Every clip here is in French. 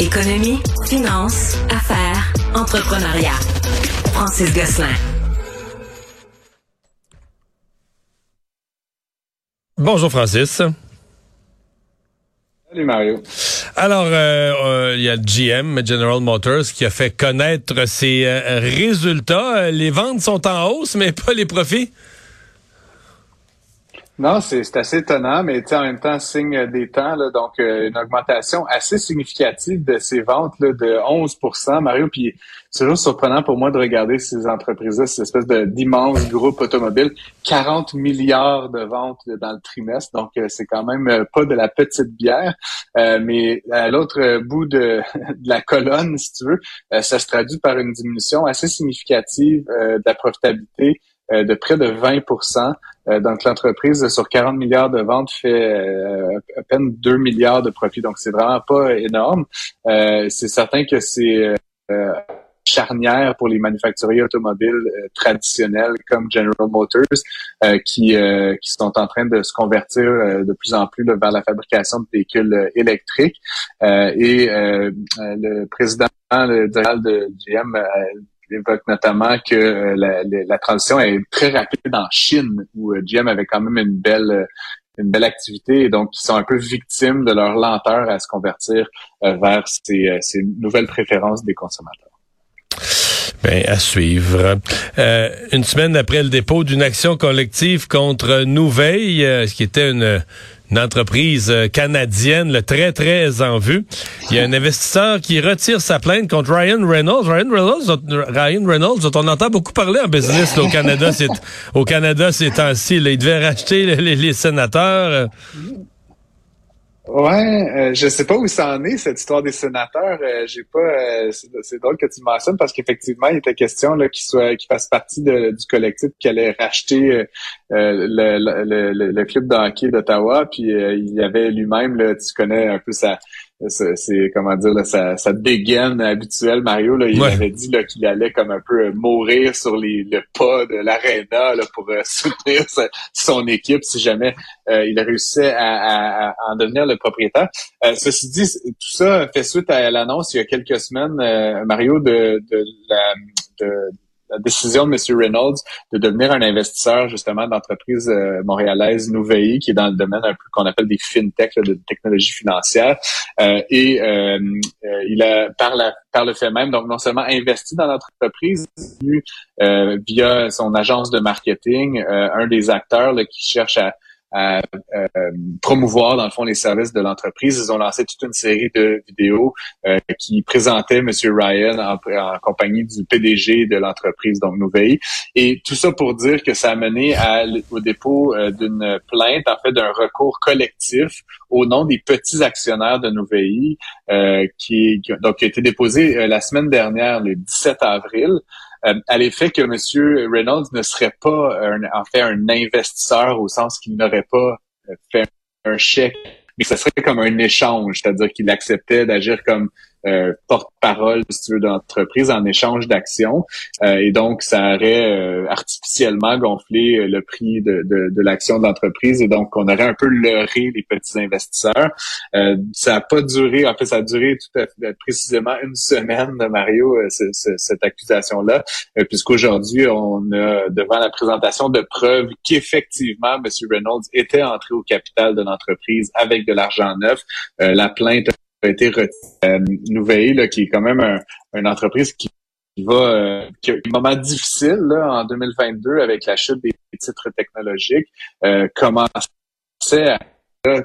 Économie, finance, affaires, entrepreneuriat. Francis Gosselin. Bonjour Francis. Salut Mario. Alors, euh, euh, il y a le GM, General Motors, qui a fait connaître ses euh, résultats. Les ventes sont en hausse, mais pas les profits. Non, c'est assez étonnant, mais en même temps, signe des temps. Donc, une augmentation assez significative de ces ventes là, de 11% Mario. Puis c'est toujours surprenant pour moi de regarder ces entreprises-là, ces espèces d'immenses groupes automobiles. 40 milliards de ventes dans le trimestre, donc euh, c'est quand même euh, pas de la petite bière. Euh, mais à l'autre bout de, la colonne, si tu veux, ça se traduit par une diminution assez significative de la profitabilité de près de 20 donc, l'entreprise, sur 40 milliards de ventes, fait à peine 2 milliards de profits. Donc, c'est vraiment pas énorme. c'est certain que c'est charnière pour les manufacturiers automobiles euh, traditionnels comme General Motors euh, qui, euh, qui sont en train de se convertir de plus en plus vers la fabrication de véhicules électriques. et le président le de GM évoque notamment que la, la, transition est très rapide en Chine, où GM avait quand même une belle une belle activité et donc ils sont un peu victimes de leur lenteur à se convertir vers ces, nouvelles préférences des consommateurs. Ben, à suivre. Euh, une semaine après le dépôt d'une action collective contre Nouveille, euh, ce qui était une, entreprise euh, canadienne, très, très en vue. Il y a un investisseur qui retire sa plainte contre Ryan Reynolds. Ryan Reynolds, Ryan Reynolds dont on entend beaucoup parler en business au Canada, c'est, au Canada ces temps-ci. Il devait racheter les, les sénateurs. Ouais, euh, je sais pas où ça en est cette histoire des sénateurs. Euh, j'ai pas. Euh, c'est drôle que tu mentionnes parce qu'effectivement, il était question là qu'il soit, qu'il fasse partie du collectif qui allait racheter le, le, le, club de d'Ottawa. Puis il y avait lui-même, tu connais un peu sa c'est comment dire là, sa, sa dégaine habituelle Mario là, il avait dit là qu'il allait comme un peu euh, mourir sur les le pas de l'aréna là pour euh, soutenir son équipe si jamais euh, il réussissait à, à, en devenir le propriétaire. ceci dit, tout ça fait suite à l'annonce il y a quelques semaines Mario de, de la de, la décision de M. Reynolds de devenir un investisseur justement d'entreprise euh, montréalaise Nouvei, qui est dans le domaine un peu qu'on appelle des fintech, de technologie financière. Euh, et euh, il a par, la, par le fait même, donc non seulement investi dans l'entreprise, via son agence de marketing, un des acteurs qui cherche à à euh, promouvoir dans le fond les services de l'entreprise. Ils ont lancé toute une série de vidéos euh, qui présentaient M. Ryan en, en, compagnie du PDG de l'entreprise, donc Nouvelle. Et tout ça pour dire que ça a mené à, au dépôt euh, d'une plainte, en fait, d'un recours collectif au nom des petits actionnaires de Nouvelle, euh, qui, qui, donc, qui a été déposé la semaine dernière, le 17 avril euh, à l'effet que M. Reynolds ne serait pas en fait un investisseur au sens qu'il n'aurait pas euh, fait un chèque, mais ce serait comme un échange, c'est-à-dire qu'il acceptait d'agir comme euh, porte-parole, si tu veux, d'entreprise en échange d'actions. Euh, et donc, ça aurait euh, artificiellement gonflé le prix de, de, de l'action d'entreprise. Et donc, on aurait un peu leurré les petits investisseurs. ça n'a pas duré, en fait, ça a duré tout à fait précisément une semaine, Mario, cette accusation-là, puisqu'aujourd'hui, on a devant la présentation de preuves qu'effectivement, M. Reynolds était entré au capital de l'entreprise avec de l'argent neuf. la plainte a été euh, Nouvelle, qui est quand même un, une entreprise qui va euh, qui a un moment difficile là, en 2022 avec la chute des titres technologiques, euh, commençait à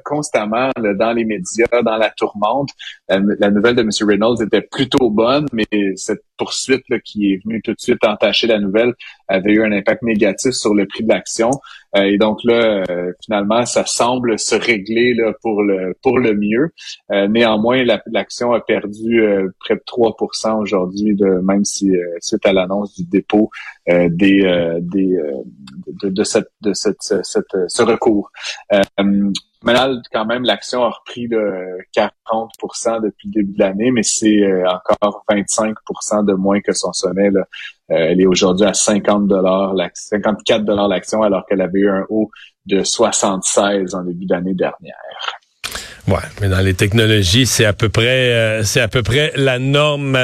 constamment dans les médias, dans la tourmente. La, nouvelle de M. Reynolds était plutôt bonne, mais cette poursuite là, qui est venue tout de suite entacher la nouvelle avait eu un impact négatif sur le prix de l'action. Euh, et donc là, euh, finalement, ça semble se régler là, pour le pour le mieux. Euh, néanmoins, l'action a perdu près de 3% aujourd'hui, même si suite à l'annonce du dépôt des, des de, de, cette de cette, cette ce recours. Maintenant, quand même, l'action a repris de 40% depuis le début de l'année, mais c'est encore 25% de moins que son sommet. Là. Euh, elle est aujourd'hui à 50 dollars, 54 dollars l'action, alors qu'elle avait eu un haut de 76 en début d'année dernière. Ouais, mais dans les technologies, c'est à peu près, euh, c'est à peu près la norme.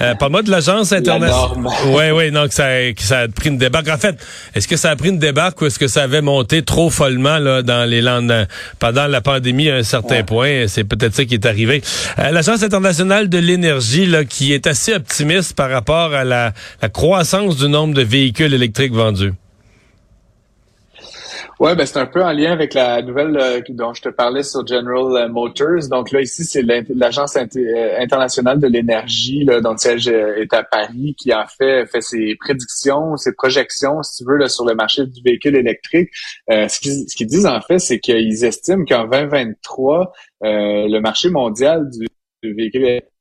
Euh, Parle-moi de l'agence internationale. Oui, oui, donc ça, ça a pris une débarque. En fait, est-ce que ça a pris une débarque ou est-ce que ça avait monté trop follement là dans les lendemains pendant la pandémie à un certain point? C'est peut-être ça qui est arrivé. Euh, l'agence internationale de l'énergie là, qui est assez optimiste par rapport à la, la croissance du nombre de véhicules électriques vendus. Ouais, ben c'est un peu en lien avec la nouvelle euh, dont je te parlais sur General euh, Motors. Donc là ici c'est l'agence euh, internationale de l'énergie dont le siège est à Paris qui en fait fait ses prédictions, ses projections, si tu veux, là, sur le marché du véhicule électrique. ce qu'ils ce qu'ils disent en fait, c'est qu'ils estiment qu'en 2023 le marché mondial du, du véhicule électrique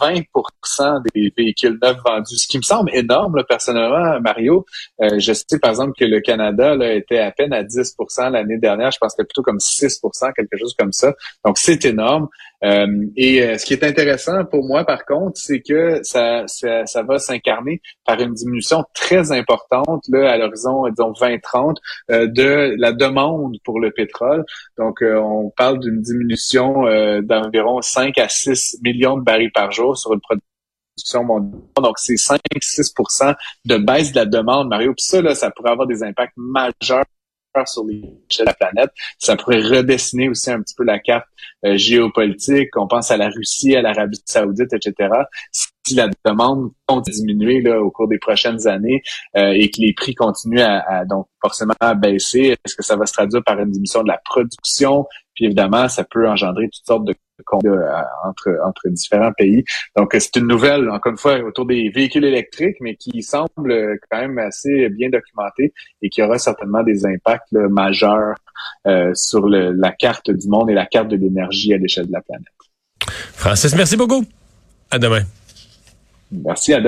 20% des véhicules neufs vendus, ce qui me semble énorme, personnellement, Mario. Euh, je sais, par exemple, que le Canada là, était à peine à 10% l'année dernière. Je pense que plutôt comme 6% quelque chose comme ça. Donc, c'est énorme. Euh, et euh, ce qui est intéressant pour moi, par contre, c'est que ça, ça, ça va s'incarner par une diminution très importante là, à l'horizon, disons, 2030 euh, de la demande pour le pétrole. Donc, on parle d'une diminution d'environ 5 à 6 millions de barils par jour sur une production mondiale. Donc, c'est 5-6 de baisse de la demande, Mario. Puis ça, là, ça pourrait avoir des impacts majeurs sur les de la planète. Ça pourrait redessiner aussi un petit peu la carte euh, géopolitique. On pense à la Russie, à l'Arabie saoudite, etc. Si la demande continue à diminuer là, au cours des prochaines années euh, et que les prix continuent à, donc forcément à baisser, est-ce que ça va se traduire par une diminution de la production? Puis évidemment, ça peut engendrer toutes sortes de euh, entre, entre différents pays. Donc, c'est une nouvelle, encore une fois, autour des véhicules électriques, mais qui semble quand même assez bien documentée et qui aura certainement des impacts majeurs euh, sur la carte du monde et la carte de l'énergie à l'échelle de la planète. Francis, merci beaucoup. À demain. Merci, à demain.